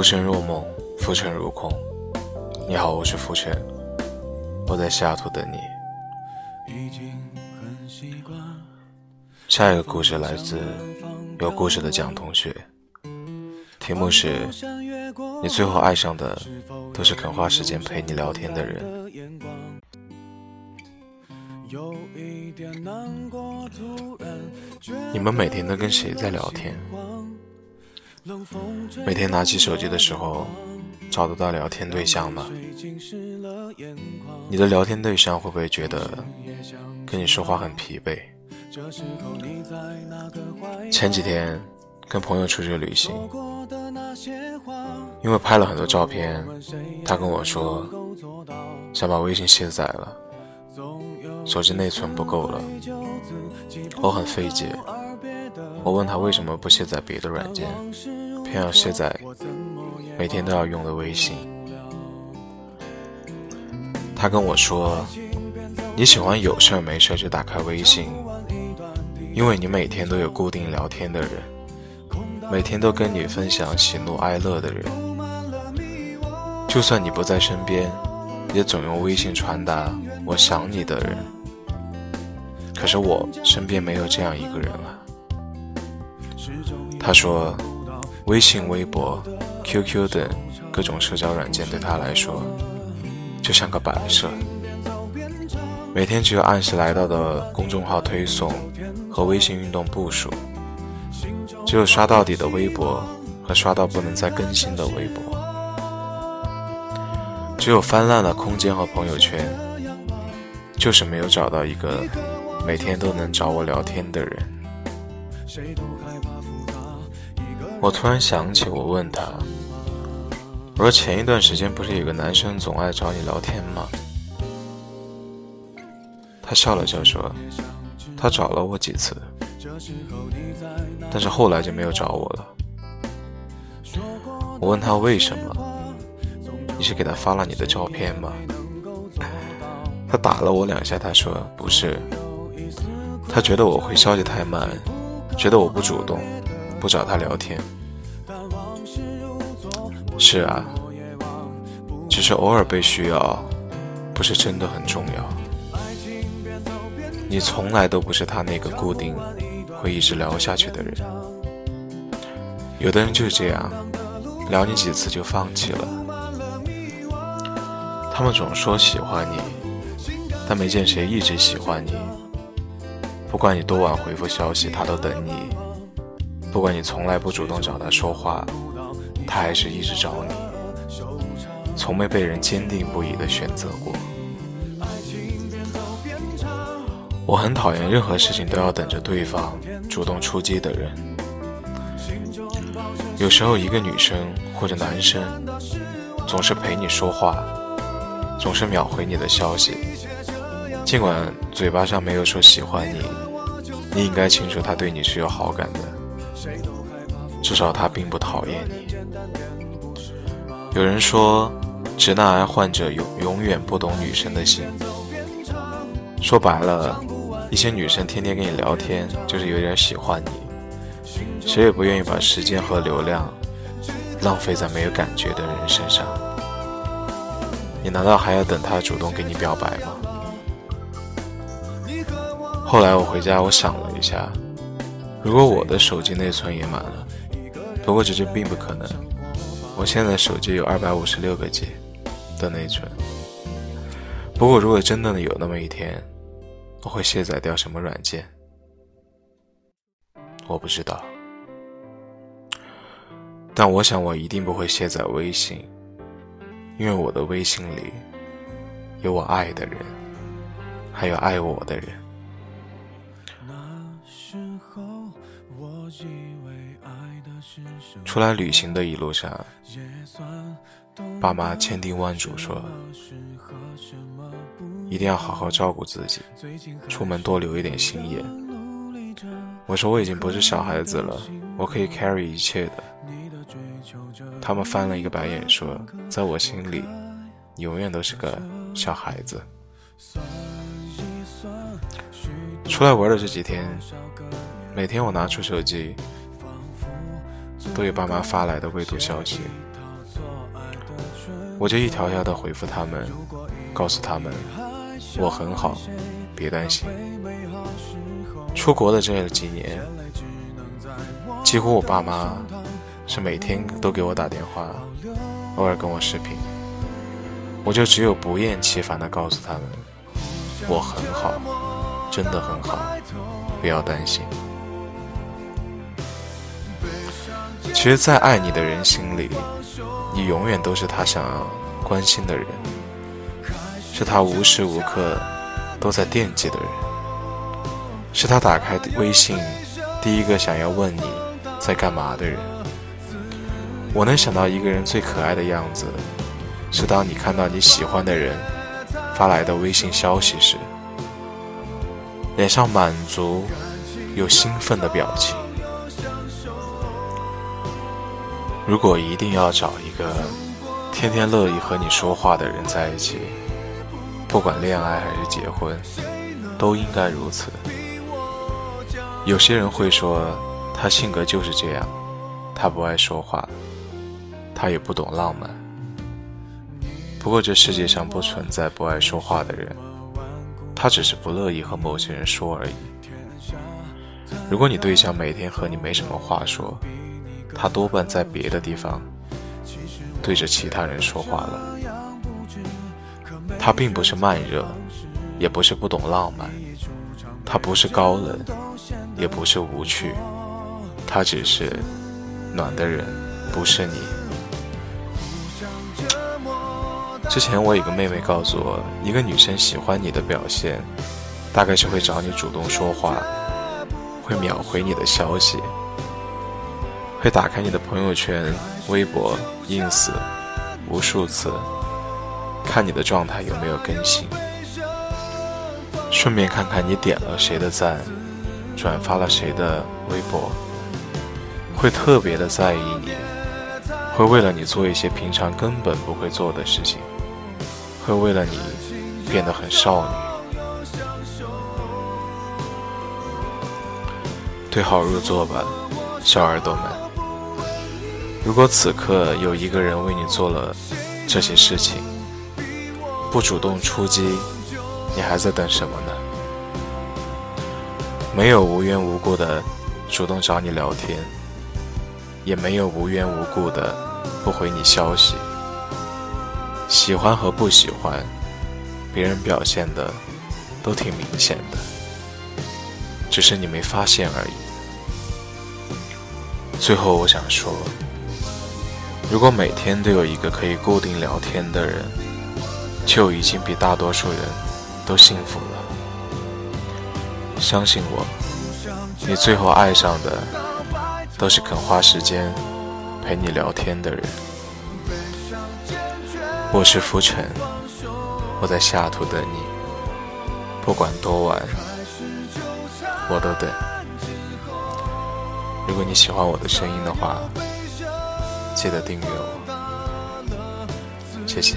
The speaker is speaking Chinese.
浮沉若梦，浮沉如空。你好，我是浮沉，我在西雅图等你。下一个故事来自有故事的蒋同学，题目是：你最后爱上的都是肯花时间陪你聊天的人。你们每天都跟谁在聊天？每天拿起手机的时候，找得到聊天对象吗？你的聊天对象会不会觉得跟你说话很疲惫？前几天跟朋友出去旅行，因为拍了很多照片，他跟我说想把微信卸载了，手机内存不够了。我很费解。我问他为什么不卸载别的软件，偏要卸载每天都要用的微信。他跟我说：“你喜欢有事没事就打开微信，因为你每天都有固定聊天的人，每天都跟你分享喜怒哀乐的人，就算你不在身边，也总用微信传达我想你的人。可是我身边没有这样一个人啊。”他说：“微信、微博、QQ 等各种社交软件对他来说，就像个摆设。每天只有按时来到的公众号推送和微信运动步数，只有刷到底的微博和刷到不能再更新的微博，只有翻烂了空间和朋友圈，就是没有找到一个每天都能找我聊天的人。”谁都害怕我突然想起，我问他：“我说前一段时间不是有个男生总爱找你聊天吗？”他笑了笑说：“他找了我几次，但是后来就没有找我了。”我问他为什么？你是给他发了你的照片吗？他打了我两下，他说：“不是，他觉得我回消息太慢，觉得我不主动。”不找他聊天，是啊，只是偶尔被需要，不是真的很重要。你从来都不是他那个固定会一直聊下去的人。有的人就是这样，聊你几次就放弃了。他们总说喜欢你，但没见谁一直喜欢你。不管你多晚回复消息，他都等你。不管你从来不主动找他说话，他还是一直找你，从没被人坚定不移的选择过。我很讨厌任何事情都要等着对方主动出击的人。有时候一个女生或者男生总是陪你说话，总是秒回你的消息，尽管嘴巴上没有说喜欢你，你应该清楚他对你是有好感的。至少他并不讨厌你。有人说，直男癌患者永永远不懂女生的心。说白了，一些女生天天跟你聊天，就是有点喜欢你。谁也不愿意把时间和流量浪费在没有感觉的人身上。你难道还要等他主动给你表白吗？后来我回家，我想了一下，如果我的手机内存也满了。不过，这就并不可能。我现在手机有二百五十六个 G 的内存。不过，如果真的有那么一天，我会卸载掉什么软件？我不知道。但我想，我一定不会卸载微信，因为我的微信里有我爱的人，还有爱我的人。出来旅行的一路上，爸妈千叮万嘱说，一定要好好照顾自己，出门多留一点心眼。我说我已经不是小孩子了，我可以 carry 一切的。他们翻了一个白眼说，在我心里，你永远都是个小孩子。出来玩的这几天，每天我拿出手机。都有爸妈发来的未读消息，我就一条条的回复他们，告诉他们我很好，别担心。出国的这几年，几乎我爸妈是每天都给我打电话，偶尔跟我视频，我就只有不厌其烦的告诉他们，我很好，真的很好，不要担心。其实，在爱你的人心里，你永远都是他想要关心的人，是他无时无刻都在惦记的人，是他打开微信第一个想要问你在干嘛的人。我能想到一个人最可爱的样子，是当你看到你喜欢的人发来的微信消息时，脸上满足又兴奋的表情。如果一定要找一个天天乐意和你说话的人在一起，不管恋爱还是结婚，都应该如此。有些人会说，他性格就是这样，他不爱说话，他也不懂浪漫。不过这世界上不存在不爱说话的人，他只是不乐意和某些人说而已。如果你对象每天和你没什么话说，他多半在别的地方对着其他人说话了。他并不是慢热，也不是不懂浪漫，他不是高冷，也不是无趣，他只是暖的人不是你。之前我有个妹妹告诉我，一个女生喜欢你的表现，大概是会找你主动说话，会秒回你的消息。会打开你的朋友圈、微博、ins，无数次看你的状态有没有更新，顺便看看你点了谁的赞，转发了谁的微博，会特别的在意你，会为了你做一些平常根本不会做的事情，会为了你变得很少女，对号入座吧，小耳朵们。如果此刻有一个人为你做了这些事情，不主动出击，你还在等什么呢？没有无缘无故的主动找你聊天，也没有无缘无故的不回你消息。喜欢和不喜欢，别人表现的都挺明显的，只是你没发现而已。最后，我想说。如果每天都有一个可以固定聊天的人，就已经比大多数人都幸福了。相信我，你最后爱上的都是肯花时间陪你聊天的人。我是浮尘，我在下图等你，不管多晚，我都等。如果你喜欢我的声音的话。记得订阅我，谢谢。